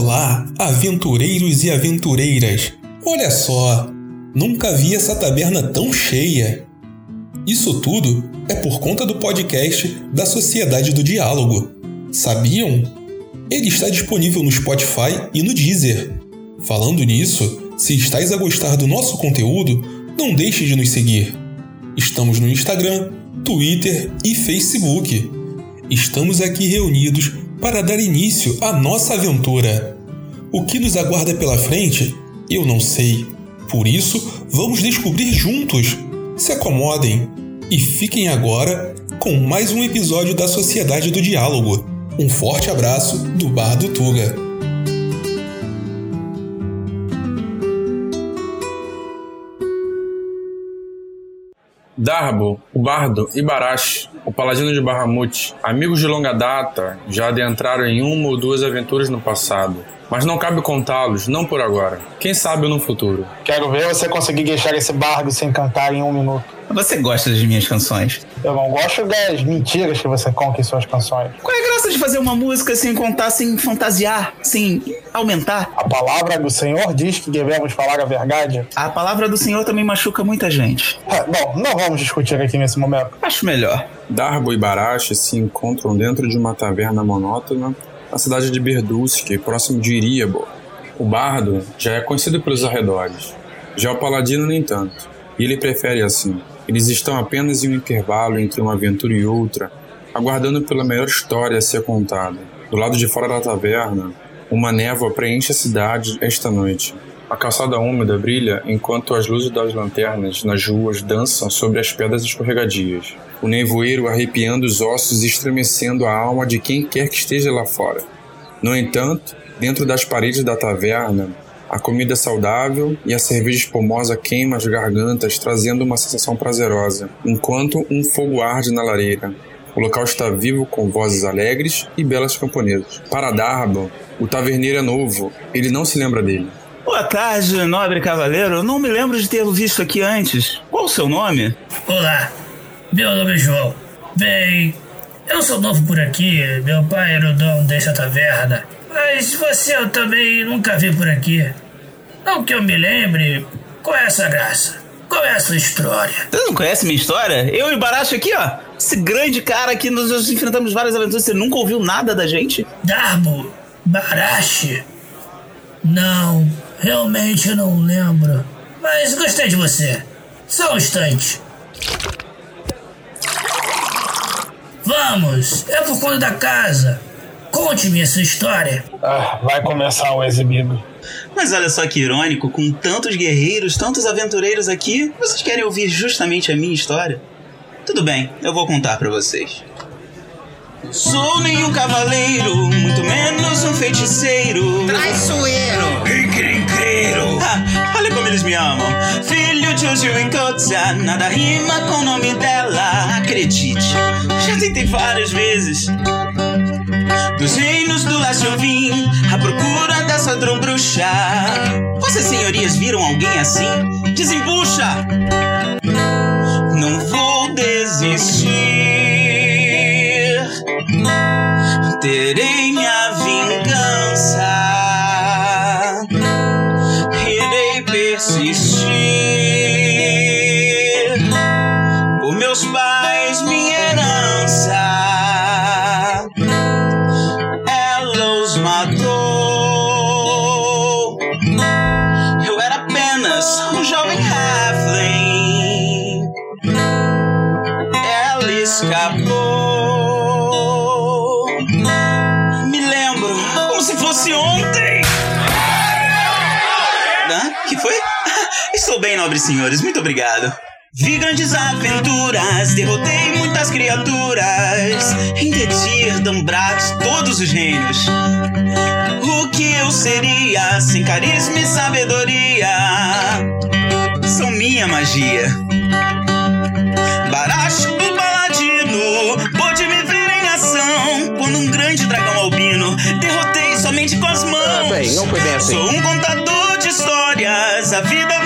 Olá, aventureiros e aventureiras! Olha só, nunca vi essa taberna tão cheia. Isso tudo é por conta do podcast da Sociedade do Diálogo. Sabiam? Ele está disponível no Spotify e no Deezer. Falando nisso, se estáis a gostar do nosso conteúdo, não deixe de nos seguir. Estamos no Instagram, Twitter e Facebook. Estamos aqui reunidos para dar início à nossa aventura. O que nos aguarda pela frente, eu não sei. Por isso, vamos descobrir juntos. Se acomodem e fiquem agora com mais um episódio da Sociedade do Diálogo. Um forte abraço do Bar do Tuga. Darbo, o Bardo e Barash, o Paladino de Bahamut, amigos de longa data, já adentraram em uma ou duas aventuras no passado. Mas não cabe contá-los, não por agora. Quem sabe no futuro. Quero ver você conseguir deixar esse bardo sem cantar em um minuto. Você gosta das minhas canções? Eu não gosto das mentiras que você conta em suas canções. Qual é a graça de fazer uma música sem contar, sem fantasiar, sem aumentar? A palavra do Senhor diz que devemos falar a verdade. A palavra do Senhor também machuca muita gente. É, bom, não vamos discutir aqui nesse momento. Acho melhor. Darbo e Barash se encontram dentro de uma taverna monótona na cidade de Berdusque, próximo de Iríabo. O bardo já é conhecido pelos arredores, já o paladino nem tanto, e ele prefere assim. Eles estão apenas em um intervalo entre uma aventura e outra, aguardando pela melhor história a ser contada. Do lado de fora da taverna, uma névoa preenche a cidade esta noite. A calçada úmida brilha enquanto as luzes das lanternas nas ruas dançam sobre as pedras escorregadias. O nevoeiro arrepiando os ossos e estremecendo a alma de quem quer que esteja lá fora. No entanto, dentro das paredes da taverna, a comida saudável e a cerveja espumosa queima as gargantas, trazendo uma sensação prazerosa, enquanto um fogo arde na lareira. O local está vivo com vozes alegres e belas camponesas. Para Darban, o taverneiro é novo, ele não se lembra dele. Boa tarde, nobre cavaleiro. Não me lembro de tê-lo visto aqui antes. Qual o seu nome? Olá, meu nome é João. Bem, eu sou novo por aqui, meu pai era o dono dessa taverna. Mas você eu também nunca vi por aqui. Não que eu me lembre, qual é essa graça? Qual é a sua história? Você não conhece minha história? Eu e Baracho aqui, ó. Esse grande cara aqui, nós enfrentamos várias aventuras. Você nunca ouviu nada da gente? Darbo, Barache? Não, realmente eu não lembro. Mas gostei de você. Só um instante. Vamos, é por conta da casa. Conte-me a sua história. Ah, vai começar o exibido. Mas olha só que irônico, com tantos guerreiros, tantos aventureiros aqui, vocês querem ouvir justamente a minha história? Tudo bem, eu vou contar para vocês. Sou nenhum cavaleiro, muito menos um feiticeiro. Traiçoeiro! Encrenqueiro! Ah, olha como eles me amam. Filho de Ojil Encotza, nada rima com o nome dela. Acredite, já tentei várias vezes. Dos reinos do leste eu vim, à procura dessa bruxa. Vossas senhorias viram alguém assim? Desembucha! Não vou desistir. Terei Estou bem, nobres senhores, muito obrigado. Vi grandes aventuras, derrotei muitas criaturas. Em Dedir, Dambrax, todos os reinos. O que eu seria sem carisma e sabedoria? São minha magia. Barash, o paladino, pôde me ver em ação. Quando um grande dragão albino derrotei somente com as mãos. Ah, bem, não foi bem assim. Sou um contador de histórias, a vida.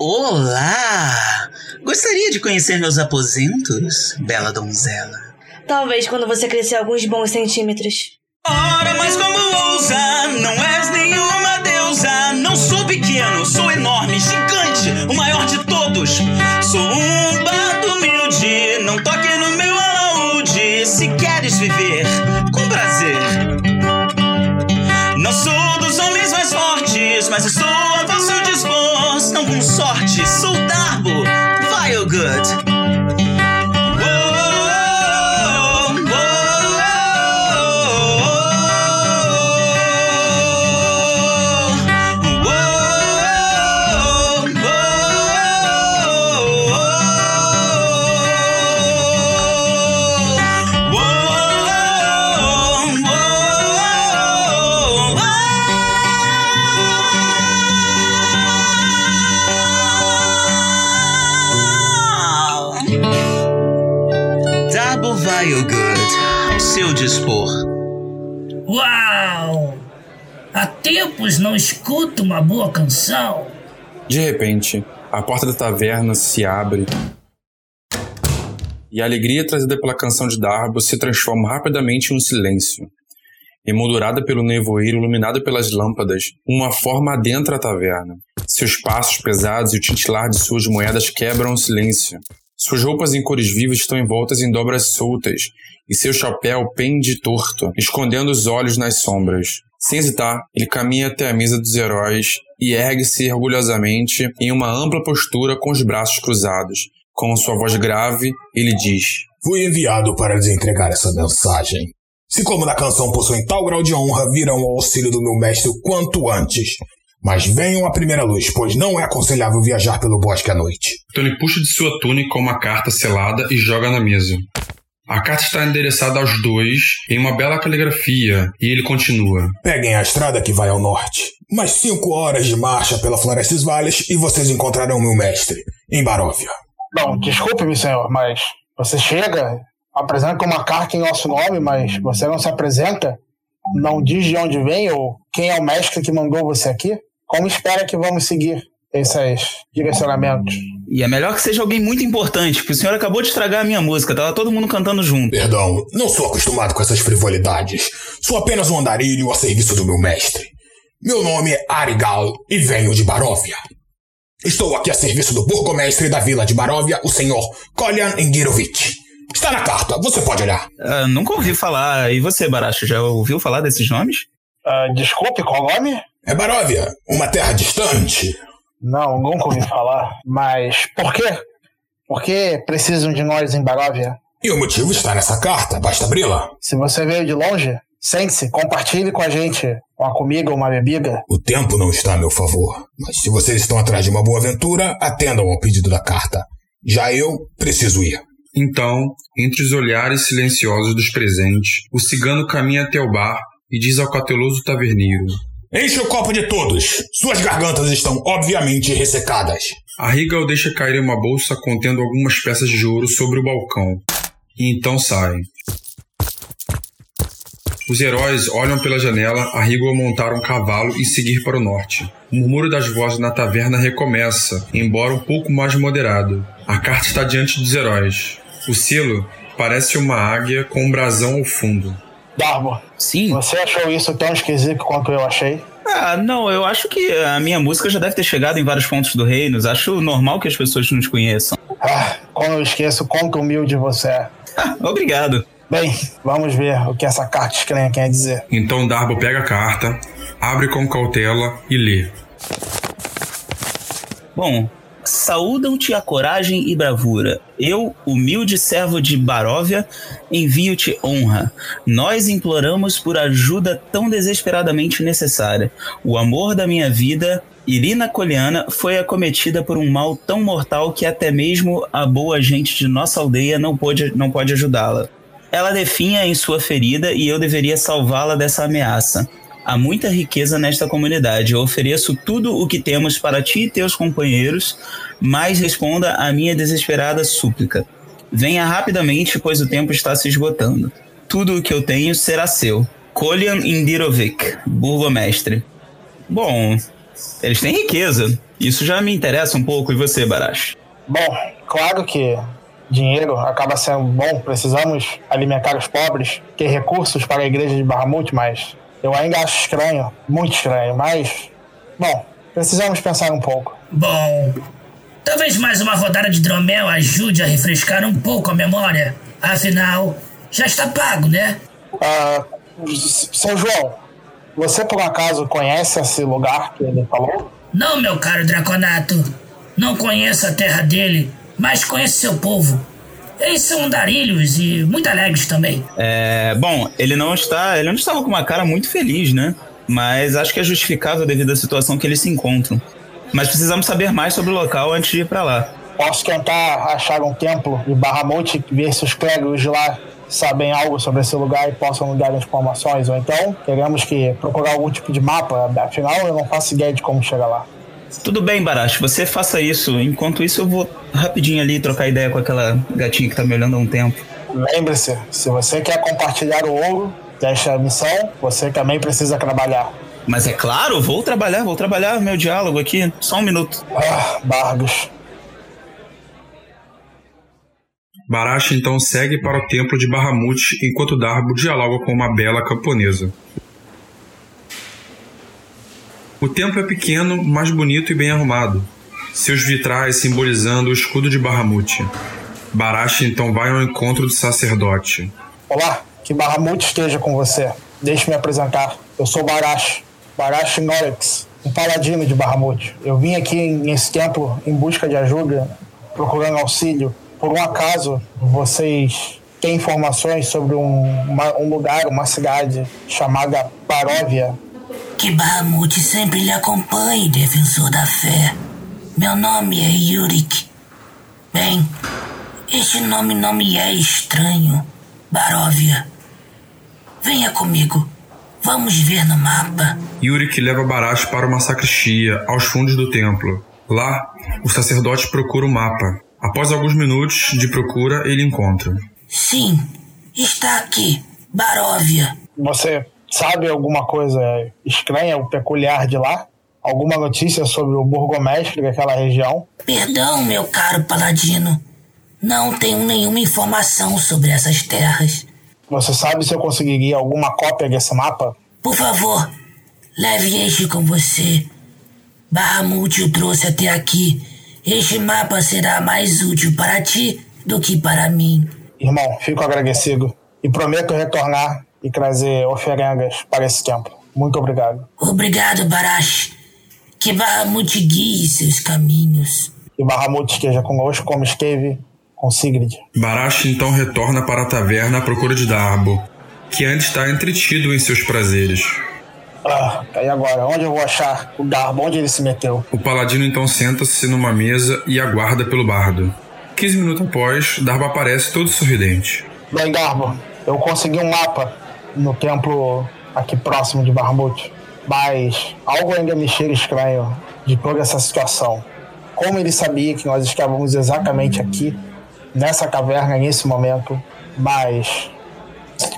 Olá! Gostaria de conhecer meus aposentos, bela donzela. Talvez quando você crescer alguns bons centímetros. Ora, mas como ousa? Não és nenhuma deusa. Não sou pequeno, sou enorme, gigante, o maior de todos. Sou um bardo humilde, não toque no meu alaúde. Se queres viver com prazer. Não sou dos homens mais fortes, mas estou a Darbo, Vile Good. Boa canção. De repente, a porta da taverna se abre e a alegria trazida pela canção de Darbo se transforma rapidamente em um silêncio. Emoldurada pelo nevoeiro iluminado pelas lâmpadas, uma forma adentra a taverna. Seus passos pesados e o tintilar de suas moedas quebram o silêncio. Suas roupas em cores vivas estão envoltas em dobras soltas, e seu chapéu pende torto, escondendo os olhos nas sombras. Sem hesitar, ele caminha até a mesa dos heróis e ergue-se orgulhosamente em uma ampla postura com os braços cruzados. Com sua voz grave, ele diz: Fui enviado para lhes entregar essa mensagem. Se como na canção possuem tal grau de honra, virão ao auxílio do meu mestre o quanto antes. Mas venham à primeira luz, pois não é aconselhável viajar pelo bosque à noite. Então ele puxa de sua túnica uma carta selada e joga na mesa. A carta está endereçada aos dois em uma bela caligrafia e ele continua. Peguem a estrada que vai ao norte. Mais cinco horas de marcha pela Florestas Vales e vocês encontrarão meu mestre, em Baróvia. Bom, desculpe-me, senhor, mas você chega, apresenta com uma carta em nosso nome, mas você não se apresenta, não diz de onde vem ou quem é o mestre que mandou você aqui? Como espera que vamos seguir esses direcionamentos? E é melhor que seja alguém muito importante, porque o senhor acabou de estragar a minha música, tava todo mundo cantando junto. Perdão, não sou acostumado com essas frivolidades. Sou apenas um andarilho a serviço do meu mestre. Meu nome é Arigal e venho de Baróvia. Estou aqui a serviço do burgomestre da vila de Baróvia, o senhor Kolyan Engirovich. Está na carta, você pode olhar. Ah, nunca ouvi falar. E você, Baracho, já ouviu falar desses nomes? Ah, desculpe, qual nome? É Baróvia, uma terra distante. Não, nunca ouvi falar. Mas por quê? Por que precisam de nós em Baróvia? E o motivo está nessa carta, basta abri-la. Se você veio de longe, sente-se, compartilhe com a gente uma comida ou uma bebida. O tempo não está a meu favor, mas se vocês estão atrás de uma boa aventura, atendam ao pedido da carta. Já eu preciso ir. Então, entre os olhares silenciosos dos presentes, o cigano caminha até o bar e diz ao cauteloso taverneiro: Enche o copo de todos. Suas gargantas estão obviamente ressecadas. A deixa cair uma bolsa contendo algumas peças de ouro sobre o balcão. E então saem. Os heróis olham pela janela a Rigal montar um cavalo e seguir para o norte. O murmúrio das vozes na taverna recomeça, embora um pouco mais moderado. A carta está diante dos heróis. O selo parece uma águia com um brasão ao fundo. Darbo, Sim. você achou isso tão esquisito quanto eu achei? Ah, não, eu acho que a minha música já deve ter chegado em vários pontos do reino. Acho normal que as pessoas nos conheçam. Ah, como eu esqueço quanto humilde você é. Ah, obrigado. Bem, vamos ver o que essa carta estranha quer dizer. Então Darbo pega a carta, abre com cautela e lê. Bom, saúdam-te a coragem e bravura. Eu, humilde servo de Baróvia, envio-te honra. Nós imploramos por ajuda tão desesperadamente necessária. O amor da minha vida, Irina Coliana, foi acometida por um mal tão mortal que até mesmo a boa gente de nossa aldeia não pode, não pode ajudá-la. Ela definha em sua ferida e eu deveria salvá-la dessa ameaça. Há muita riqueza nesta comunidade. Eu ofereço tudo o que temos para ti e teus companheiros, mas responda à minha desesperada súplica. Venha rapidamente, pois o tempo está se esgotando. Tudo o que eu tenho será seu. Kolyan Indirovic, burgomestre. Bom, eles têm riqueza. Isso já me interessa um pouco. E você, Barash? Bom, claro que dinheiro acaba sendo bom. Precisamos alimentar os pobres, ter recursos para a igreja de Bahamut, mas eu ainda acho estranho, muito estranho. Mas, bom, precisamos pensar um pouco. Bom, talvez mais uma rodada de dromel ajude a refrescar um pouco a memória. Afinal, já está pago, né? Ah, São João, você por acaso conhece esse lugar que ele falou? Não, meu caro Draconato. Não conheço a terra dele, mas conheço seu povo. Eles são andarilhos e muito alegres também. É, bom, ele não está, ele não estava com uma cara muito feliz, né? Mas acho que é justificável devido à situação que eles se encontram. Mas precisamos saber mais sobre o local antes de ir para lá. Posso tentar achar um templo de Bahamut e ver se os clérigos de lá sabem algo sobre esse lugar e possam nos dar informações. Ou então, teremos que procurar algum tipo de mapa. Afinal, eu não faço ideia de como chegar lá. Tudo bem, Baracho, você faça isso. Enquanto isso, eu vou rapidinho ali trocar ideia com aquela gatinha que tá me olhando há um tempo. Lembre-se, se você quer compartilhar o ouro desta missão, você também precisa trabalhar. Mas é claro, vou trabalhar, vou trabalhar meu diálogo aqui. Só um minuto. Ah, Bargos. Barash então segue para o templo de Bahamut enquanto Darbo dialoga com uma bela camponesa. O templo é pequeno, mas bonito e bem arrumado, seus vitrais simbolizando o escudo de Bahamut. Barash então vai ao encontro do sacerdote. Olá, que Bahamut esteja com você. Deixe-me apresentar. Eu sou Barash, Barash Norix, um paladino de Bahamut. Eu vim aqui nesse templo em busca de ajuda, procurando auxílio. Por um acaso, vocês têm informações sobre um, uma- um lugar, uma cidade chamada Baróvia? Que Bahamut sempre lhe acompanhe, defensor da fé. Meu nome é Yurik. Bem, este nome não me é estranho. Baróvia. Venha comigo. Vamos ver no mapa. Yurik leva Barash para uma sacristia, aos fundos do templo. Lá, o sacerdote procura o mapa. Após alguns minutos de procura, ele encontra. Sim, está aqui. Baróvia. Você sabe alguma coisa estranha ou peculiar de lá? Alguma notícia sobre o burgomestre daquela região? Perdão, meu caro paladino. Não tenho nenhuma informação sobre essas terras. Você sabe se eu conseguiria alguma cópia desse mapa? Por favor, leve este com você. Bahamut o trouxe até aqui. Este mapa será mais útil para ti do que para mim. Irmão, fico agradecido e prometo retornar e trazer oferendas para esse templo. Muito obrigado. Obrigado, Barash. Que Bahamut guie seus caminhos. E Bahamut esteja conosco como esteve com Sigrid. Barash então retorna para a taverna à procura de Darbo, que ainda está entretido em seus prazeres. Ah, e agora? Onde eu vou achar o Darbo? Onde ele se meteu? O paladino então senta-se numa mesa e aguarda pelo bardo. 15 minutos após, Darbo aparece todo sorridente. Bem, Garbo, eu consegui um mapa no templo aqui próximo de Barmut, mas algo ainda me cheira estranho de toda essa situação. Como ele sabia que nós estávamos exatamente aqui, nessa caverna, nesse momento, mas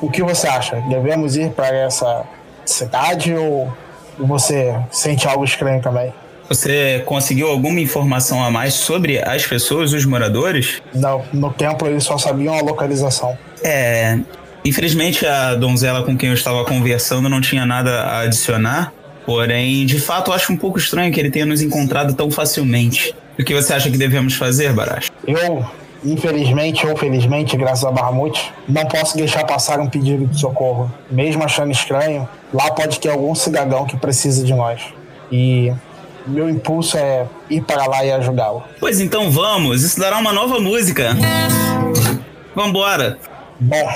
o que você acha? Devemos ir para essa cidade ou você sente algo estranho também? Você conseguiu alguma informação a mais sobre as pessoas, os moradores? Não, no templo eles só sabiam a localização. É. Infelizmente, a donzela com quem eu estava conversando não tinha nada a adicionar. Porém, de fato, eu acho um pouco estranho que ele tenha nos encontrado tão facilmente. O que você acha que devemos fazer, Barash? Eu, infelizmente ou felizmente, graças a Bahamut, não posso deixar passar um pedido de socorro. Mesmo achando estranho, lá pode ter algum cidadão que precisa de nós. E meu impulso é ir para lá e ajudá-lo. Pois então vamos, isso dará uma nova música. Vambora. Bom,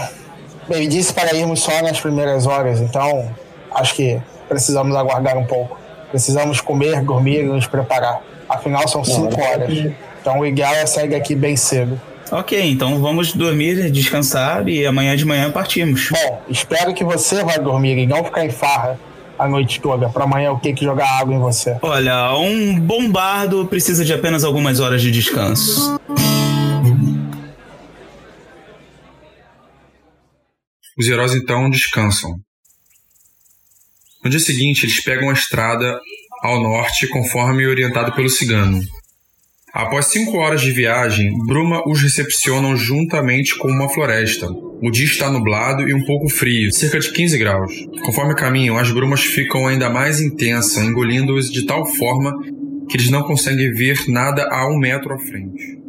ele disse para irmos só nas primeiras horas, então acho que precisamos aguardar um pouco. Precisamos comer, dormir e nos preparar. Afinal, são cinco horas. Então o ideal é sair daqui bem cedo. Ok, então vamos dormir, descansar e amanhã de manhã partimos. Bom, espero que você vai dormir e não ficar em farra a noite toda. Para amanhã eu ter que jogar água em você. Olha, um bombardo precisa de apenas algumas horas de descanso. Os heróis então descansam. No dia seguinte, eles pegam a estrada ao norte conforme orientado pelo cigano. Após cinco horas de viagem, Bruma os recepcionam juntamente com uma floresta. O dia está nublado e um pouco frio, cerca de 15 graus. Conforme caminham, as brumas ficam ainda mais intensas, engolindo-os de tal forma que eles não conseguem ver nada a um metro à frente.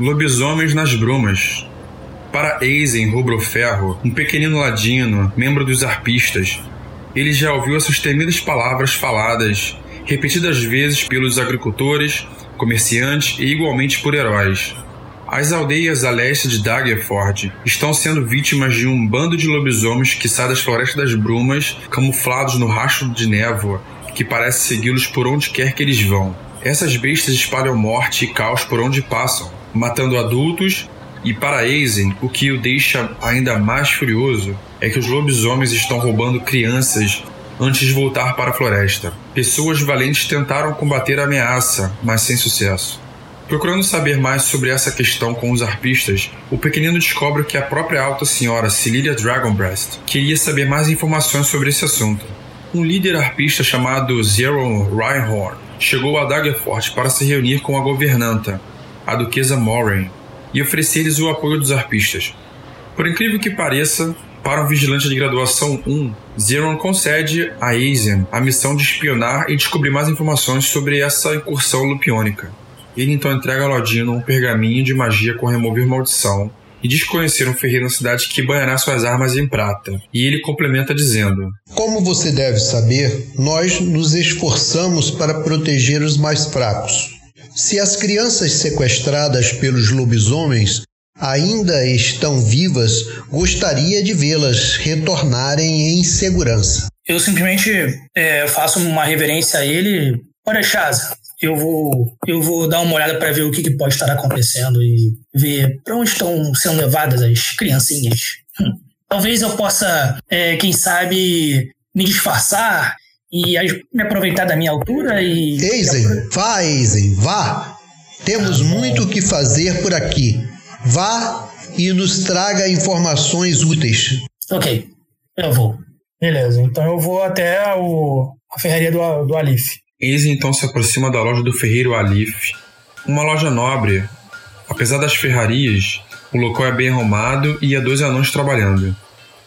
Lobisomens nas brumas. Para Eisen Rubroferro, um pequenino ladino, membro dos arpistas, ele já ouviu essas temidas palavras faladas repetidas vezes pelos agricultores, comerciantes e igualmente por heróis. As aldeias a leste de Daggerford estão sendo vítimas de um bando de lobisomens que sai das florestas das brumas, camuflados no rastro de névoa, que parece segui-los por onde quer que eles vão. Essas bestas espalham morte e caos por onde passam, matando adultos, e para Eisen, o que o deixa ainda mais furioso é que os lobisomens estão roubando crianças antes de voltar para a floresta. Pessoas valentes tentaram combater a ameaça, mas sem sucesso. Procurando saber mais sobre essa questão com os arpistas, o pequenino descobre que a própria alta senhora Celilia Dragonbreast queria saber mais informações sobre esse assunto. Um líder arpista chamado Zero Reinhorn chegou a Daggerford para se reunir com a governanta, a duquesa Moraine, e oferecer-lhes o apoio dos arpistas. Por incrível que pareça, para um vigilante de graduação 1, Zeron concede a Asian a missão de espionar e descobrir mais informações sobre essa incursão lupiônica. Ele então entrega a Lodino um pergaminho de magia com remover maldição e diz conhecer um ferreiro na cidade que banhará suas armas em prata. E ele complementa dizendo: Como você deve saber, nós nos esforçamos para proteger os mais fracos. Se as crianças sequestradas pelos lobisomens ainda estão vivas, gostaria de vê-las retornarem em segurança. Eu simplesmente é, faço uma reverência a ele. Olha, Chaza, eu vou, eu vou dar uma olhada para ver o que, que, pode estar acontecendo e ver para onde estão sendo levadas as criancinhas. Hum. Talvez eu possa, é, quem sabe, me disfarçar e me aproveitar da minha altura e. Eisen, vá, Eisen, vá! Temos ah, muito o que fazer por aqui. Vá e nos traga informações úteis. Ok, eu vou. Beleza, então eu vou até o, a ferraria do, do Alif. Eise então se aproxima da loja do ferreiro Alif, uma loja nobre. Apesar das ferrarias, o local é bem arrumado e há dois anões trabalhando.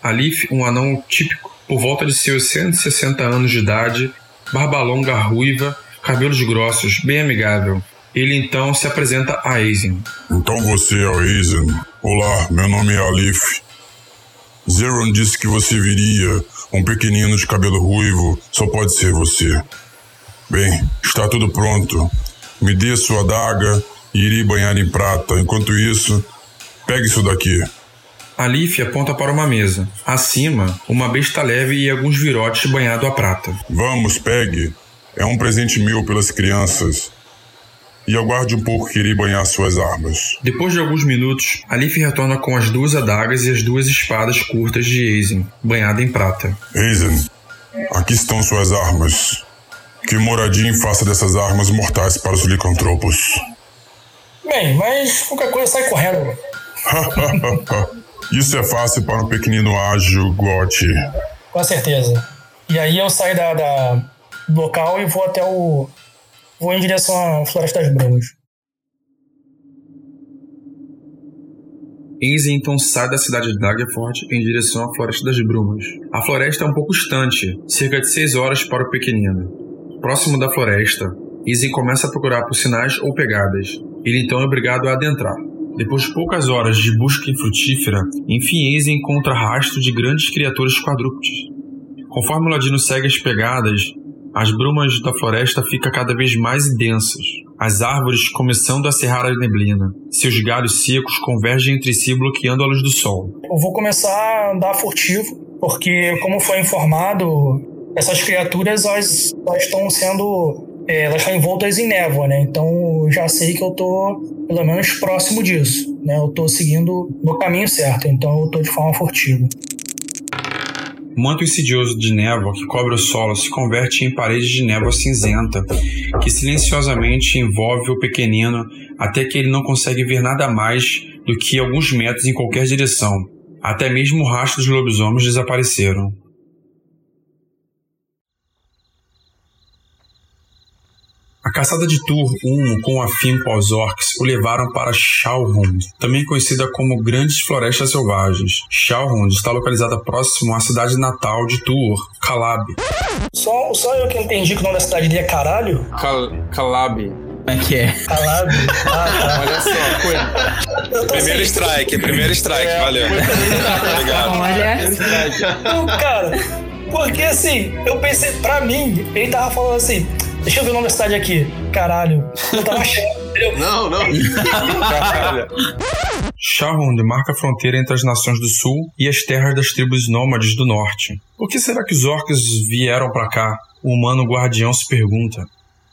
Alif, um anão típico por volta de seus 160 anos de idade, barba longa ruiva, cabelos grossos, bem amigável. Ele então se apresenta a Aizen. Então você é o Aizen. Olá, meu nome é Alif. Zeron disse que você viria. Um pequenino de cabelo ruivo só pode ser você. Bem, está tudo pronto. Me dê sua adaga e irei banhar em prata. Enquanto isso, pegue isso daqui. Alif aponta para uma mesa. Acima, uma besta leve e alguns virotes banhado a prata. Vamos, pegue. É um presente meu pelas crianças. E aguarde um pouco que irei banhar suas armas. Depois de alguns minutos, Alif retorna com as duas adagas e as duas espadas curtas de Aizen, banhada em prata. Aizen, aqui estão suas armas. Que Moradin faça dessas armas mortais para os licantropos. Bem, mas qualquer coisa sai correndo. Isso é fácil para um pequenino ágil Gotti. Com certeza. E aí eu saio da, da, do local e vou até o. Vou em direção à Floresta das Brumas. Enze então sai da cidade de Daggerford em direção à Floresta das Brumas. A floresta é um pouco distante, cerca de 6 horas para o pequenino. Próximo da floresta, Izzy começa a procurar por sinais ou pegadas. Ele então é obrigado a adentrar. Depois de poucas horas de busca infrutífera, enfim Ace encontra rastro de grandes criaturas quadrúpedes. Conforme o Ladino segue as pegadas, as brumas da floresta ficam cada vez mais densas, as árvores começando a cerrar a neblina. Seus galhos secos convergem entre si bloqueando a luz do sol. Eu vou começar a andar furtivo, porque como foi informado, essas criaturas elas, elas estão sendo é, elas estão envoltas em névoa, né? Então já sei que eu tô pelo menos próximo disso, né? Eu tô seguindo no caminho certo, então eu tô de forma furtiva. O manto insidioso de névoa que cobre o solo se converte em paredes de névoa cinzenta, que silenciosamente envolve o pequenino até que ele não consegue ver nada mais do que alguns metros em qualquer direção. Até mesmo o rastro dos lobisomens desapareceram. Caçada de Tur, um com afinco aos orcs, o levaram para Shauhund, também conhecida como Grandes Florestas Selvagens. Shauhund está localizada próximo à cidade natal de Tur, Calab. Só, só eu que entendi que o nome da cidade dele é caralho. Cal Calab. Como é que é? Calab. Ah, tá. Olha só, Primeiro assim, strike, primeiro strike, valeu. Obrigado. Olha. Não, cara, porque assim, eu pensei, pra mim, ele tava falando assim, deixa eu ver o nome da cidade aqui. Caralho. Eu tava achando, entendeu? Não, não. Shahund marca a fronteira entre as nações do sul e as terras das tribos nômades do norte. Por que será que os orcs vieram para cá? O humano guardião se pergunta.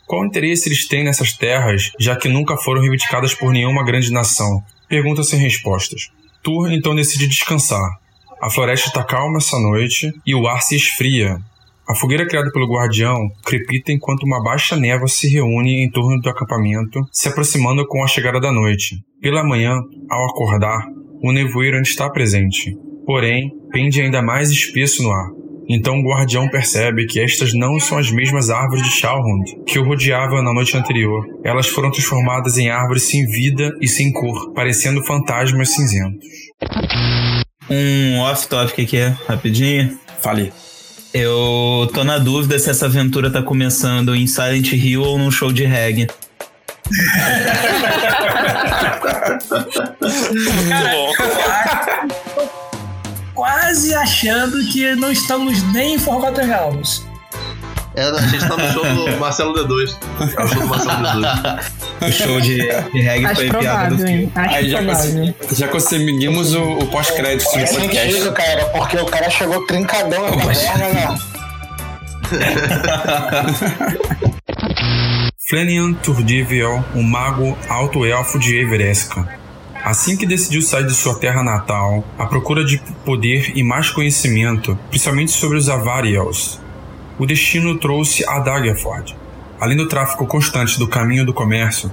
Qual interesse eles têm nessas terras, já que nunca foram reivindicadas por nenhuma grande nação? Pergunta sem respostas. Tur então decide descansar. A floresta está calma essa noite e o ar se esfria. A fogueira criada pelo guardião crepita enquanto uma baixa névoa se reúne em torno do acampamento, se aproximando com a chegada da noite. Pela manhã, ao acordar, o nevoeiro ainda está presente, porém, pende ainda mais espesso no ar. Então o guardião percebe que estas não são as mesmas árvores de Shalhund que o rodeavam na noite anterior. Elas foram transformadas em árvores sem vida e sem cor, parecendo fantasmas cinzentos. Um off-topic aqui, rapidinho. Fale. Eu tô na dúvida se essa aventura tá começando em Silent Hill ou num show de reggae. Bom. Quase achando que não estamos nem em Forgotten Realms. É, a gente tá no show do Marcelo D2. É o show do Marcelo D2. O show de, de reggae Acho foi piada do provável, filme. Acho Aí já, provável. já conseguimos o, o pós-crédito do É podcast. sentido, cara, porque o cara chegou trincadão na taverna, né? Flanian Turdiviel, um mago alto-elfo de Everesca. Assim que decidiu sair de sua terra natal, à procura de poder e mais conhecimento, principalmente sobre os Avariels, o destino trouxe a Daggerford. Além do tráfico constante do caminho do comércio,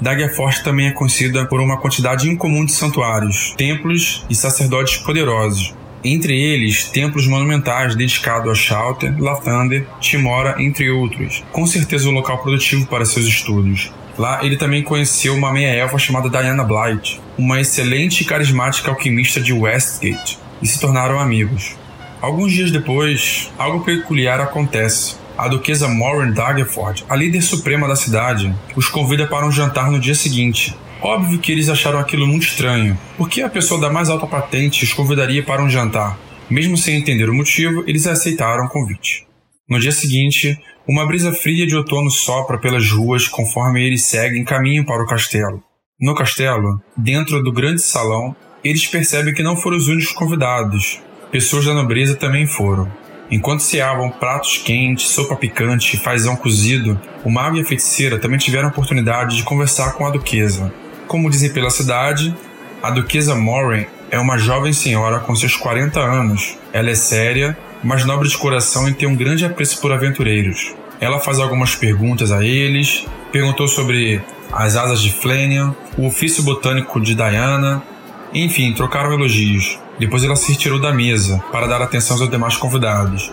Daggerford também é conhecida por uma quantidade incomum de santuários, templos e sacerdotes poderosos, entre eles templos monumentais dedicados a Shalter, Lathander, Timora, entre outros. Com certeza um local produtivo para seus estudos. Lá ele também conheceu uma meia-elfa chamada Diana Blight, uma excelente e carismática alquimista de Westgate, e se tornaram amigos. Alguns dias depois, algo peculiar acontece. A duquesa Maureen Daggerford, a líder suprema da cidade, os convida para um jantar no dia seguinte. Óbvio que eles acharam aquilo muito estranho. Por que a pessoa da mais alta patente os convidaria para um jantar? Mesmo sem entender o motivo, eles aceitaram o convite. No dia seguinte, uma brisa fria de outono sopra pelas ruas conforme eles seguem caminho para o castelo. No castelo, dentro do grande salão, eles percebem que não foram os únicos convidados. Pessoas da nobreza também foram. Enquanto se avam pratos quentes, sopa picante e fazão cozido, o mago e a feiticeira também tiveram a oportunidade de conversar com a duquesa. Como dizem pela cidade, a duquesa Morin é uma jovem senhora com seus 40 anos. Ela é séria, mas nobre de coração e tem um grande apreço por aventureiros. Ela faz algumas perguntas a eles, perguntou sobre as asas de Flanian, o ofício botânico de Diana, enfim, trocaram elogios. Depois ela se retirou da mesa para dar atenção aos demais convidados.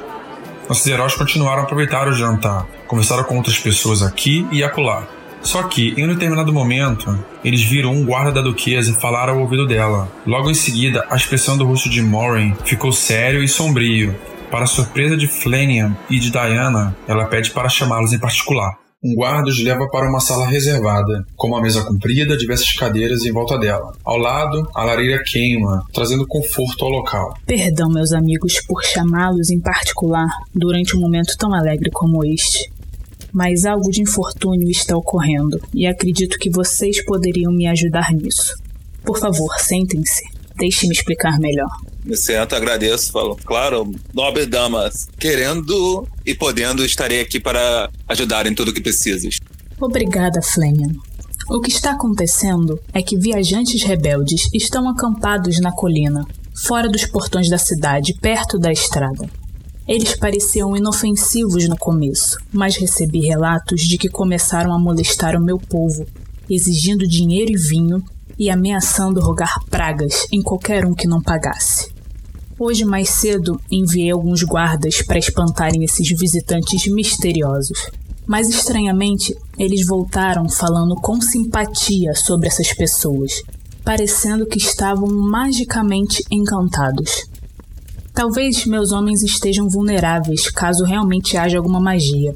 Nossos heróis continuaram a aproveitar o jantar, conversaram com outras pessoas aqui e acolá. Só que, em um determinado momento, eles viram um guarda da duquesa falaram ao ouvido dela. Logo em seguida, a expressão do rosto de Maureen ficou sério e sombrio. Para a surpresa de Flanian e de Diana, ela pede para chamá-los em particular. Um guarda os leva para uma sala reservada, com uma mesa comprida, diversas cadeiras em volta dela. Ao lado, a lareira queima, trazendo conforto ao local. Perdão, meus amigos, por chamá-los em particular durante um momento tão alegre como este. Mas algo de infortúnio está ocorrendo e acredito que vocês poderiam me ajudar nisso. Por favor, sentem-se. Deixe-me explicar melhor. Me sento, agradeço, falo. Claro, nobre damas, querendo e podendo, estarei aqui para ajudar em tudo que precisas. Obrigada, Flanagan. O que está acontecendo é que viajantes rebeldes estão acampados na colina, fora dos portões da cidade, perto da estrada. Eles pareciam inofensivos no começo, mas recebi relatos de que começaram a molestar o meu povo, exigindo dinheiro e vinho e ameaçando rogar pragas em qualquer um que não pagasse. Hoje mais cedo enviei alguns guardas para espantarem esses visitantes misteriosos. Mas estranhamente, eles voltaram falando com simpatia sobre essas pessoas, parecendo que estavam magicamente encantados. Talvez meus homens estejam vulneráveis caso realmente haja alguma magia.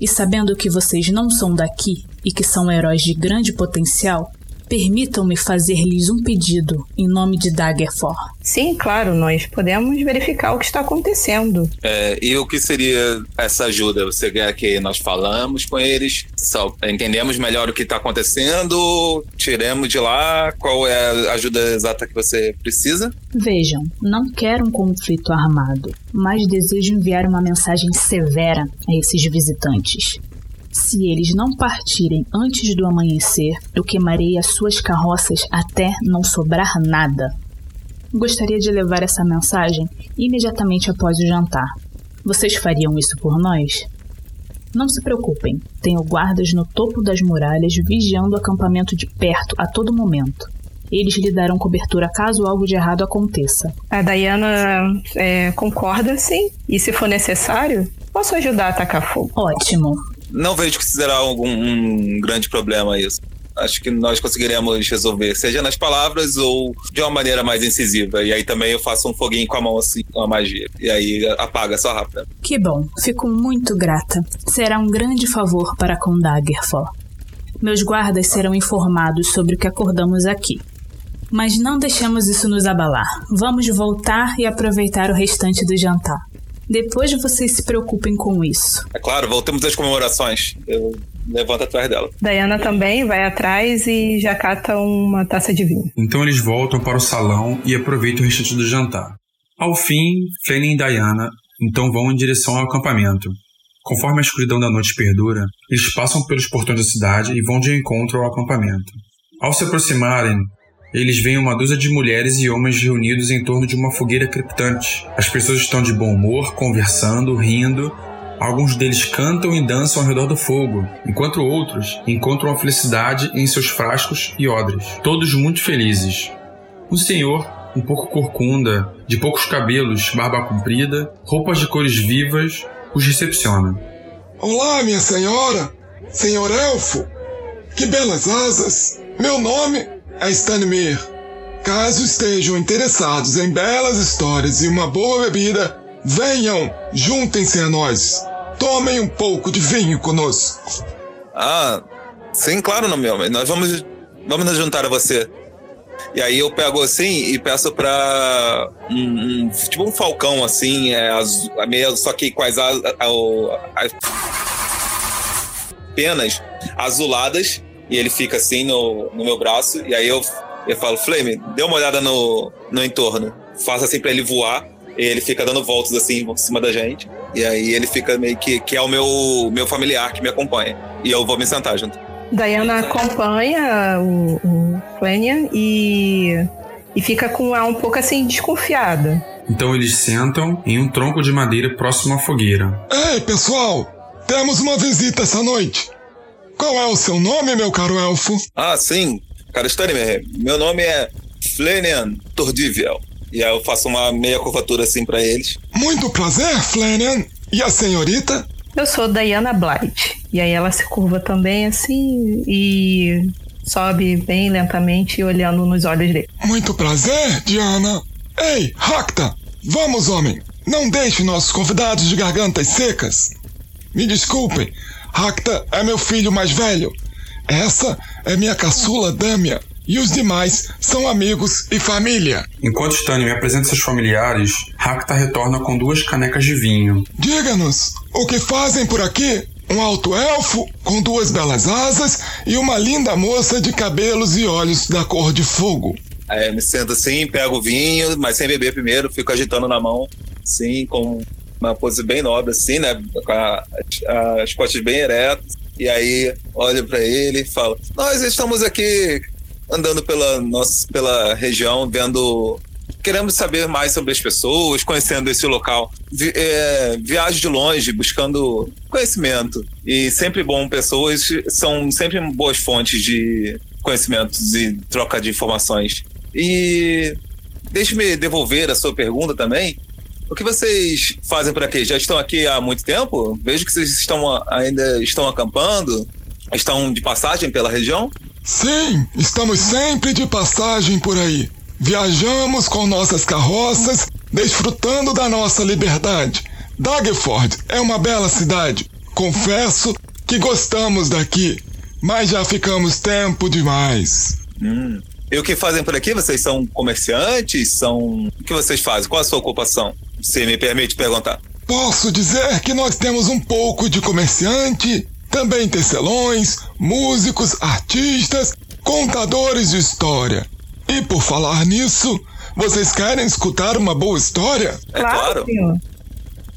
E sabendo que vocês não são daqui e que são heróis de grande potencial, permitam-me fazer-lhes um pedido em nome de Daggerfor. Sim, claro, nós podemos verificar o que está acontecendo. É, e o que seria essa ajuda? Você quer que nós falamos com eles, só entendemos melhor o que está acontecendo, tiremos de lá qual é a ajuda exata que você precisa? Vejam, não quero um conflito armado, mas desejo enviar uma mensagem severa a esses visitantes. Se eles não partirem antes do amanhecer, eu queimarei as suas carroças até não sobrar nada. Gostaria de levar essa mensagem imediatamente após o jantar. Vocês fariam isso por nós? Não se preocupem, tenho guardas no topo das muralhas vigiando o acampamento de perto a todo momento. Eles lhe darão cobertura caso algo de errado aconteça. A Diana é, concorda, sim. E se for necessário, posso ajudar a atacar fogo. Ótimo. Não vejo que será algum um grande problema isso. Acho que nós conseguiremos resolver, seja nas palavras ou de uma maneira mais incisiva. E aí também eu faço um foguinho com a mão assim, com a magia. E aí apaga só rápido. Que bom, fico muito grata. Será um grande favor para com Daggerfall. Meus guardas serão informados sobre o que acordamos aqui. Mas não deixemos isso nos abalar. Vamos voltar e aproveitar o restante do jantar. Depois vocês se preocupem com isso. É claro, voltemos às comemorações. Eu levanto atrás dela. Diana também vai atrás e já cata uma taça de vinho. Então eles voltam para o salão e aproveitam o restante do jantar. Ao fim, Flaney e Diana então vão em direção ao acampamento. Conforme a escuridão da noite perdura, eles passam pelos portões da cidade e vão de encontro ao acampamento. Ao se aproximarem, eles veem uma dúzia de mulheres e homens reunidos em torno de uma fogueira crepitante. As pessoas estão de bom humor, conversando, rindo. Alguns deles cantam e dançam ao redor do fogo, enquanto outros encontram a felicidade em seus frascos e odres. Todos muito felizes. Um senhor, um pouco corcunda, de poucos cabelos, barba comprida, roupas de cores vivas, os recepciona. Olá, minha senhora! Senhor Elfo! Que belas asas! Meu nome é Stanmir. Caso estejam interessados em belas histórias e uma boa bebida, venham, juntem-se a nós. Tomem um pouco de vinho conosco. Ah, sim, claro, meu homem. Nós vamos, vamos nos juntar a você. E aí eu pego assim e peço pra um, um tipo um falcão assim, é azul, meio, só que com as, as, as penas azuladas e ele fica assim no, no meu braço, e aí eu, eu falo, Flame, dê uma olhada no, no entorno. Faça assim pra ele voar, e ele fica dando voltas assim em cima da gente. E aí ele fica meio que, que é o meu, meu familiar que me acompanha. E eu vou me sentar junto. Diana acompanha o, o e, e fica com ela um pouco assim desconfiada. Então eles sentam em um tronco de madeira próximo à fogueira. Ei, pessoal! Temos uma visita essa noite. Qual é o seu nome, meu caro elfo? Ah, sim. Cara, Stanimir, meu nome é Flanian Tordiviel. E aí eu faço uma meia curvatura assim para eles. Muito prazer, Flanian. E a senhorita? Eu sou Diana Blight. E aí ela se curva também assim e sobe bem lentamente olhando nos olhos dele. Muito prazer, Diana. Ei, Racta! Vamos, homem! Não deixe nossos convidados de gargantas secas. Me desculpem, Racta é meu filho mais velho. Essa é minha caçula Dâmia. E os demais são amigos e família. Enquanto Stanley me apresenta seus familiares, Racta retorna com duas canecas de vinho. Diga-nos, o que fazem por aqui? Um alto elfo com duas belas asas e uma linda moça de cabelos e olhos da cor de fogo. Eu me sento assim, pego o vinho, mas sem beber primeiro, fico agitando na mão, assim, com uma pose bem nobre, assim, né? Com a, as costas bem eretas. E aí olho para ele e falo: Nós estamos aqui andando pela, nossa, pela região, vendo. Queremos saber mais sobre as pessoas, conhecendo esse local. Vi, é, viagem de longe, buscando conhecimento. E sempre bom, pessoas são sempre boas fontes de conhecimentos e troca de informações. E deixe-me devolver a sua pergunta também O que vocês fazem por aqui? Já estão aqui há muito tempo? Vejo que vocês estão ainda estão acampando. Estão de passagem pela região? Sim, estamos sempre de passagem por aí. Viajamos com nossas carroças, desfrutando da nossa liberdade. Dagford é uma bela cidade. Confesso que gostamos daqui, mas já ficamos tempo demais. Hum. E o que fazem por aqui? Vocês são comerciantes? São. O que vocês fazem? Qual a sua ocupação? Se me permite perguntar. Posso dizer que nós temos um pouco de comerciante, também tecelões, músicos, artistas, contadores de história. E por falar nisso, vocês querem escutar uma boa história? É claro.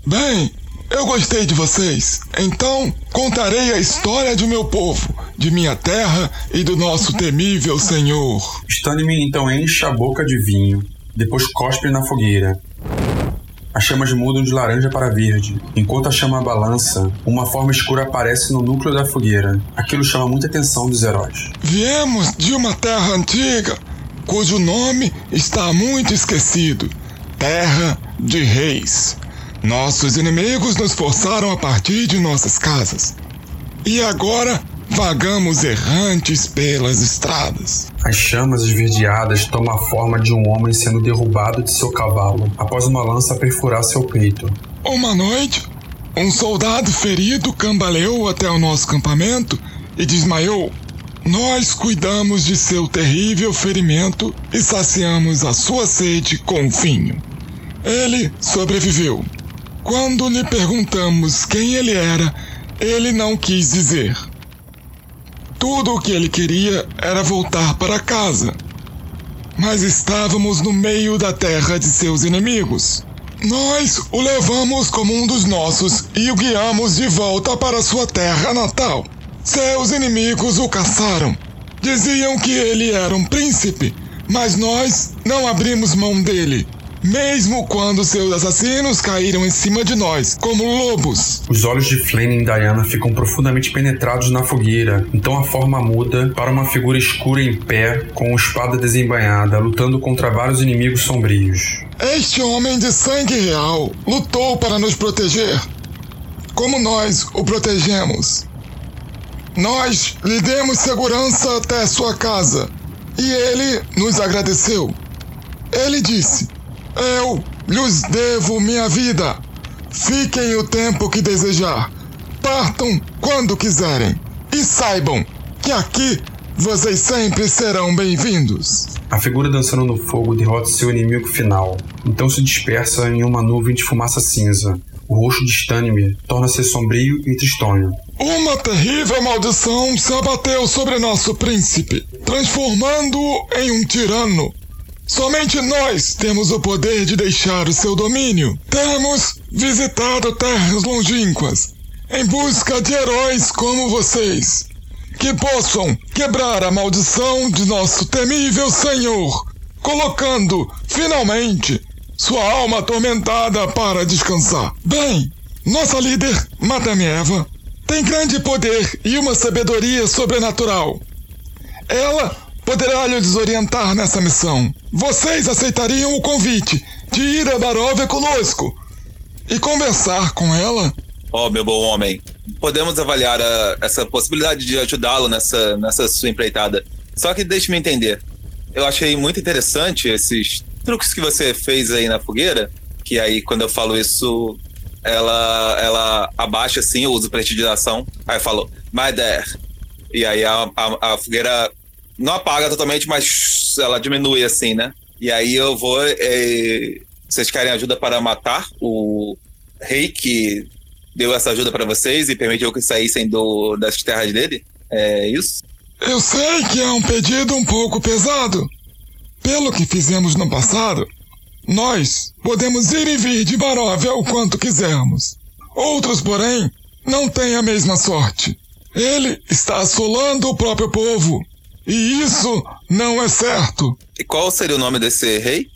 Bem, eu gostei de vocês. Então, contarei a história de meu povo, de minha terra e do nosso temível Senhor. Stanime então enche a boca de vinho, depois cospe na fogueira. As chamas mudam de laranja para verde. Enquanto a chama balança, uma forma escura aparece no núcleo da fogueira. Aquilo chama muita atenção dos heróis. Viemos de uma terra antiga, cujo nome está muito esquecido Terra de Reis. Nossos inimigos nos forçaram a partir de nossas casas. E agora vagamos errantes pelas estradas. As chamas esverdeadas tomam a forma de um homem sendo derrubado de seu cavalo após uma lança perfurar seu peito. Uma noite, um soldado ferido cambaleou até o nosso campamento e desmaiou. Nós cuidamos de seu terrível ferimento e saciamos a sua sede com vinho. Ele sobreviveu. Quando lhe perguntamos quem ele era, ele não quis dizer. Tudo o que ele queria era voltar para casa. Mas estávamos no meio da terra de seus inimigos. Nós o levamos como um dos nossos e o guiamos de volta para sua terra natal. Seus inimigos o caçaram. Diziam que ele era um príncipe, mas nós não abrimos mão dele mesmo quando seus assassinos caíram em cima de nós, como lobos. Os olhos de Flanning e Diana ficam profundamente penetrados na fogueira, então a forma muda para uma figura escura em pé, com espada desembainhada, lutando contra vários inimigos sombrios. Este homem de sangue real lutou para nos proteger, como nós o protegemos. Nós lhe demos segurança até sua casa e ele nos agradeceu. Ele disse: eu lhes devo minha vida. Fiquem o tempo que desejar. Partam quando quiserem. E saibam que aqui vocês sempre serão bem-vindos. A figura dançando no fogo derrota seu inimigo final, então se dispersa em uma nuvem de fumaça cinza. O rosto de Stanimir torna-se sombrio e tristonho. Uma terrível maldição se abateu sobre nosso príncipe, transformando-o em um tirano. Somente nós temos o poder de deixar o seu domínio. Temos visitado terras longínquas em busca de heróis como vocês, que possam quebrar a maldição de nosso temível Senhor, colocando, finalmente, sua alma atormentada para descansar. Bem, nossa líder, Madame Eva, tem grande poder e uma sabedoria sobrenatural. Ela poderá lhe desorientar nessa missão. Vocês aceitariam o convite de ir a Baróvia conosco e conversar com ela? Oh, meu bom homem, podemos avaliar a, essa possibilidade de ajudá-lo nessa, nessa sua empreitada. Só que deixe-me entender. Eu achei muito interessante esses truques que você fez aí na fogueira, que aí quando eu falo isso, ela ela abaixa assim, eu uso prestidigitação, aí eu falo, my there. E aí a, a, a fogueira não apaga totalmente, mas ela diminui assim, né? E aí eu vou. É, vocês querem ajuda para matar o rei que deu essa ajuda para vocês e permitiu que saíssem do, das terras dele? É isso? Eu sei que é um pedido um pouco pesado. Pelo que fizemos no passado, nós podemos ir e vir de Baróvia o quanto quisermos. Outros, porém, não têm a mesma sorte. Ele está assolando o próprio povo e isso não é certo. E qual seria o nome desse rei?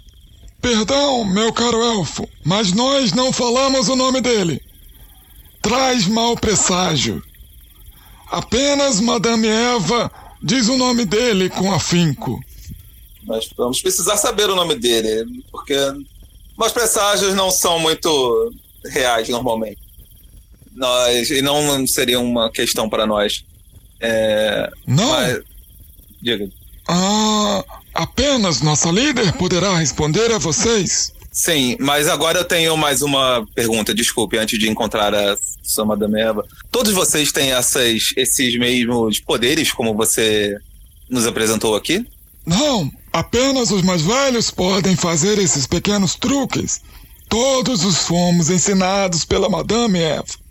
Perdão, meu caro elfo, mas nós não falamos o nome dele. Traz mau presságio. Apenas Madame Eva diz o nome dele com afinco. Mas vamos precisar saber o nome dele, porque Meus presságios não são muito reais normalmente. Nós, e não seria uma questão para nós. É, Não? mas- diga. Ah, apenas nossa líder poderá responder a vocês. Sim, mas agora eu tenho mais uma pergunta, desculpe, antes de encontrar a sua Madame Eva. Todos vocês têm essas, esses mesmos poderes, como você nos apresentou aqui? Não, apenas os mais velhos podem fazer esses pequenos truques. Todos os fomos ensinados pela Madame Eva.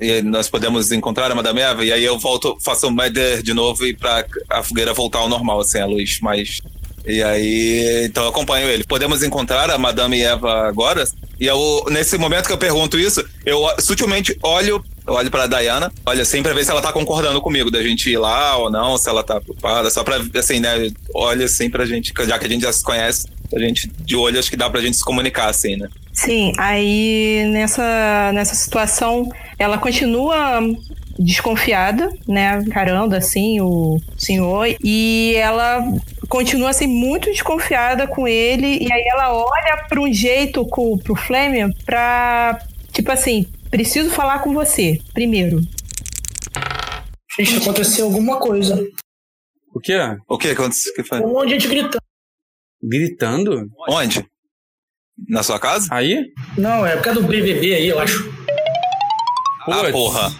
E nós podemos encontrar a Madame Eva, e aí eu volto, faço o Meder de novo e pra a fogueira voltar ao normal, assim, a luz, mas... E aí, então eu acompanho ele. Podemos encontrar a Madame Eva agora? E eu, nesse momento que eu pergunto isso, eu sutilmente olho, olho pra Diana, olho assim pra ver se ela tá concordando comigo, da gente ir lá ou não, se ela tá preocupada, só pra, assim, né, olha assim pra gente, já que a gente já se conhece, a gente, de olho, acho que dá pra gente se comunicar, assim, né? Sim, aí nessa, nessa situação ela continua desconfiada, né, encarando assim o senhor e ela continua assim muito desconfiada com ele e aí ela olha para um jeito com pro Fleming pra tipo assim, preciso falar com você primeiro. Gente, aconteceu alguma coisa. O quê? O que aconteceu? O que foi? Um monte de gente gritando. Gritando? Onde? Na sua casa? Aí? Não, é por causa do BBB aí, eu acho. Ah, porra.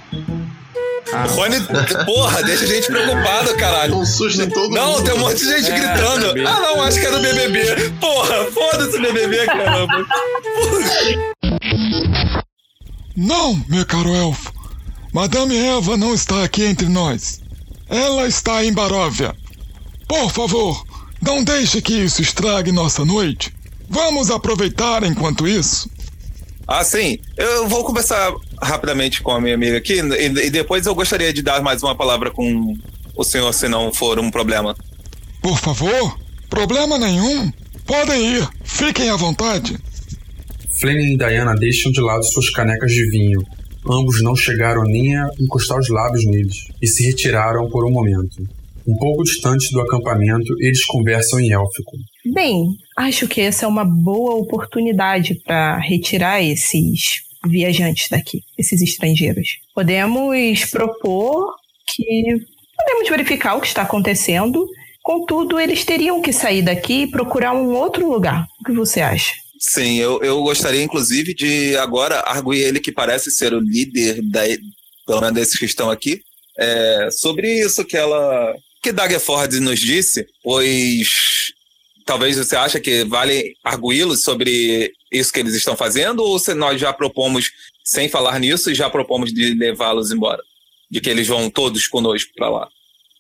O Rony, porra, deixa a gente preocupado, caralho. Um susto em todo Não, mundo. tem um monte de gente É, gritando. Ah, não, acho que é do BBB. Porra, foda-se BBB, caramba. Não, meu caro elfo. Madame Eva não está aqui entre nós. Ela está em Baróvia. Por favor, não deixe que isso estrague nossa noite. Vamos aproveitar enquanto isso. Ah, sim. Eu vou conversar rapidamente com a minha amiga aqui e, e depois eu gostaria de dar mais uma palavra com o senhor, se não for um problema. Por favor, problema nenhum. Podem ir, fiquem à vontade. Fleming e Diana deixam de lado suas canecas de vinho. Ambos não chegaram nem a encostar os lábios neles e se retiraram por um momento. Um pouco distante do acampamento, eles conversam em élfico. Bem, acho que essa é uma boa oportunidade para retirar esses viajantes daqui, esses estrangeiros. Podemos propor que podemos verificar o que está acontecendo. Contudo, eles teriam que sair daqui e procurar um outro lugar. O que você acha? Sim, eu, eu gostaria inclusive de agora arguir ele que parece ser o líder da, pelo menos desses que estão aqui, é, sobre isso que ela que Daggerford nos disse, pois talvez você acha que vale arguí-los sobre isso que eles estão fazendo ou se nós já propomos sem falar nisso e já propomos de levá-los embora, de que eles vão todos conosco para lá,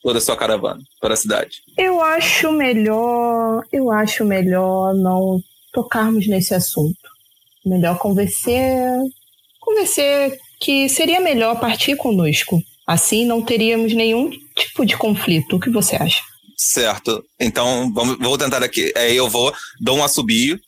toda a sua caravana para a cidade. Eu acho melhor, eu acho melhor não tocarmos nesse assunto. Melhor convencer, convencer que seria melhor partir conosco. Assim não teríamos nenhum tipo de conflito. O que você acha? Certo. Então, vamos, vou tentar aqui. Aí eu vou, dou um assobio.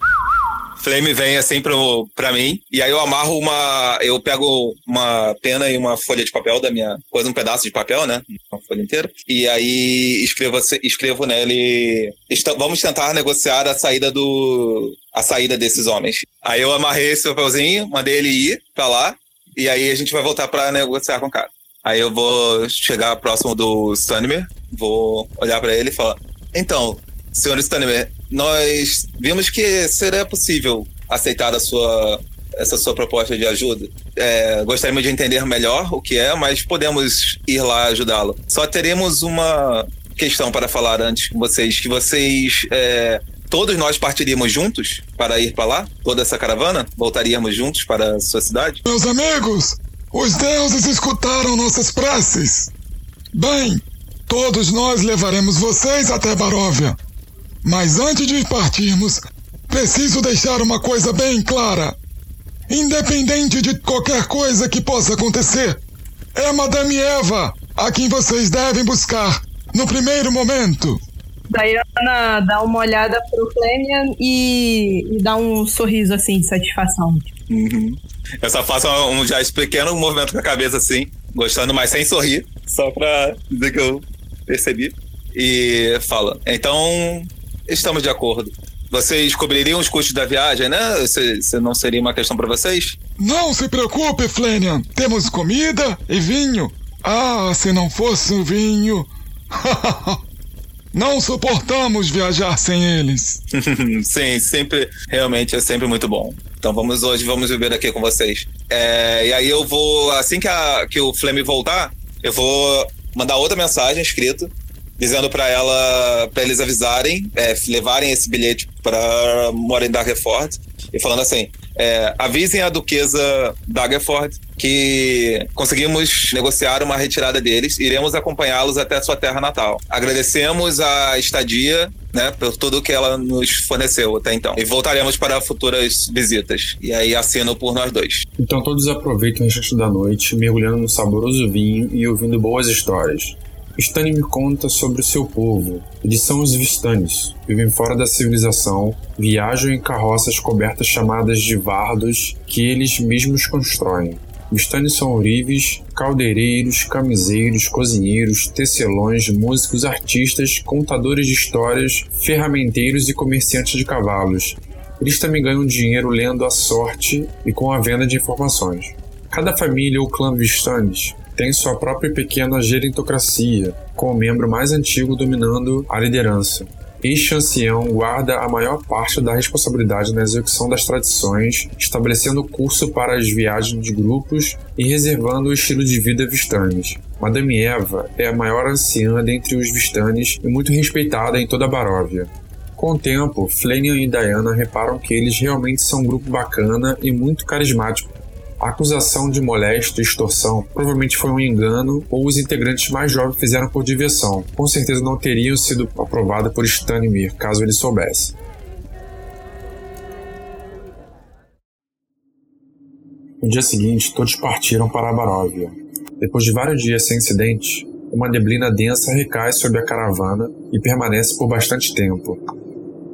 Flame vem assim pro, pra mim. E aí eu amarro uma. Eu pego uma pena e uma folha de papel da minha. Coisa, um pedaço de papel, né? Uma folha inteira. E aí escrevo, escrevo nele. "Esta- vamos tentar negociar a saída do. A saída desses homens. Aí eu amarrei esse papelzinho, mandei ele ir pra lá. E aí a gente vai voltar pra negociar com o cara. Aí eu vou chegar próximo do Stanimir, vou olhar pra ele e falar: Então, senhor Stanimir, nós vimos que seria possível aceitar a sua, essa sua proposta de ajuda. É, gostaríamos de entender melhor o que é, mas podemos ir lá ajudá-lo. Só teremos uma questão para falar antes com vocês: que vocês. é, Todos nós partiríamos juntos para ir para lá? Toda essa caravana? Voltaríamos juntos para a sua cidade? Meus amigos, os deuses escutaram nossas preces. Bem, todos nós levaremos vocês até Baróvia. Mas antes de partirmos, preciso deixar uma coisa bem clara. Independente de qualquer coisa que possa acontecer, é Madame Eva a quem vocês devem buscar no primeiro momento. Diana dá uma olhada pro Flemian e, e dá um sorriso assim de satisfação. Uhum. Eu só faço um, já pequeno movimento com a cabeça assim, gostando, mas sem sorrir, só pra dizer que eu percebi. E fala: Então, estamos de acordo. vocês cobririam os custos da viagem, né? Isso, não seria uma questão para vocês? Não se preocupe, Flanian. Temos comida e vinho. Ah, se não fosse o vinho. não suportamos viajar sem eles. Sim, sempre, realmente é sempre muito bom. Então vamos hoje, vamos viver aqui com vocês. É, e aí eu vou, assim que, a, que o Flame voltar, eu vou mandar outra mensagem escrita dizendo para ela, para eles avisarem, é, levarem esse bilhete para Morin Daggerford e falando assim: é, avisem a duquesa Daggerford que conseguimos negociar uma retirada deles, iremos acompanhá-los até sua terra natal. Agradecemos a estadia, né, por tudo que ela nos forneceu até então. E voltaremos para futuras visitas. E aí assino por nós dois. Então todos aproveitem o resto da noite, mergulhando no saboroso vinho e ouvindo boas histórias. Stani me conta sobre o seu povo. Eles são os Vistanes. Vivem fora da civilização, viajam em carroças cobertas chamadas de vardos que eles mesmos constroem. Vistanes são ourives, caldeireiros, camiseiros, cozinheiros, tecelões, músicos, artistas, contadores de histórias, ferramenteiros e comerciantes de cavalos. Eles também ganham dinheiro lendo a sorte e com a venda de informações. Cada família ou clã Vistanes tem sua própria pequena gerontocracia, com o membro mais antigo dominando a liderança. Este ancião guarda a maior parte da responsabilidade na execução das tradições, estabelecendo o curso para as viagens de grupos e reservando o estilo de vida Vistanes. Madame Eva é a maior anciã dentre os Vistanes e muito respeitada em toda a Baróvia. Com o tempo, Flanian e Diana reparam que eles realmente são um grupo bacana e muito carismático, a acusação de moléstia e extorsão provavelmente foi um engano ou os integrantes mais jovens fizeram por diversão. Com certeza não teriam sido aprovadas por Stanimir, caso ele soubesse. No dia seguinte, todos partiram para a Baróvia. Depois de vários dias sem incidentes, uma neblina densa recai sobre a caravana e permanece por bastante tempo,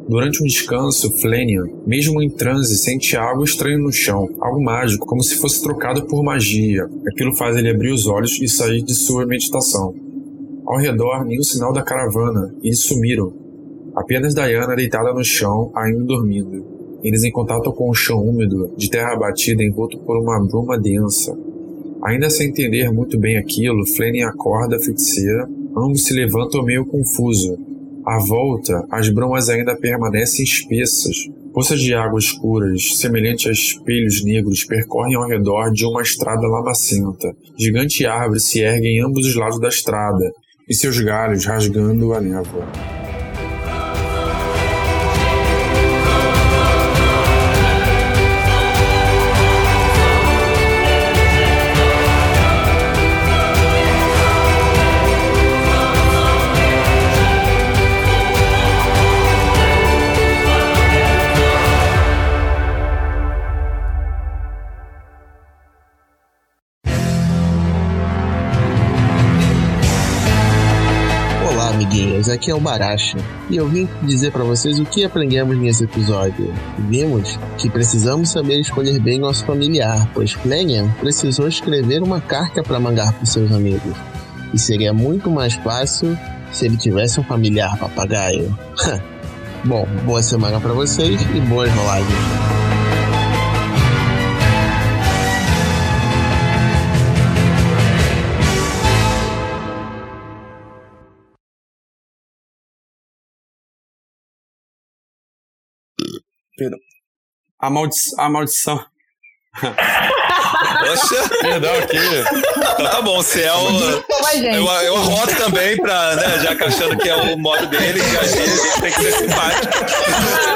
Durante um descanso, Flanian, mesmo em transe, sente algo estranho no chão, algo mágico, como se fosse trocado por magia. Aquilo faz ele abrir os olhos e sair de sua meditação. Ao redor, nenhum sinal da caravana, e eles sumiram. Apenas Diana deitada no chão, ainda dormindo. Eles em contato com o chão úmido, de terra batida envolto por uma bruma densa. Ainda sem entender muito bem aquilo, Flanian acorda a feiticeira, ambos se levantam meio confuso, à volta, as brumas ainda permanecem espessas. Poças de água escuras, semelhantes a espelhos negros, percorrem ao redor de uma estrada lamacenta. Gigante árvore se ergue em ambos os lados da estrada, e seus galhos rasgando a névoa. Amiguinhos, aqui é o Baracha e eu vim dizer para vocês o que aprendemos nesse episódio. Vimos que precisamos saber escolher bem nosso familiar, pois Flanian precisou escrever uma carta para mandar para seus amigos. E seria muito mais fácil se ele tivesse um familiar papagaio. Bom, boa semana para vocês e boas rolagens. Perdão. A, maldi a maldição. Poxa! Perdão aqui. Então tá bom, se é o. Eu, eu arroto também pra, né, já que achando que é o modo dele, que a gente tem que ser simpático.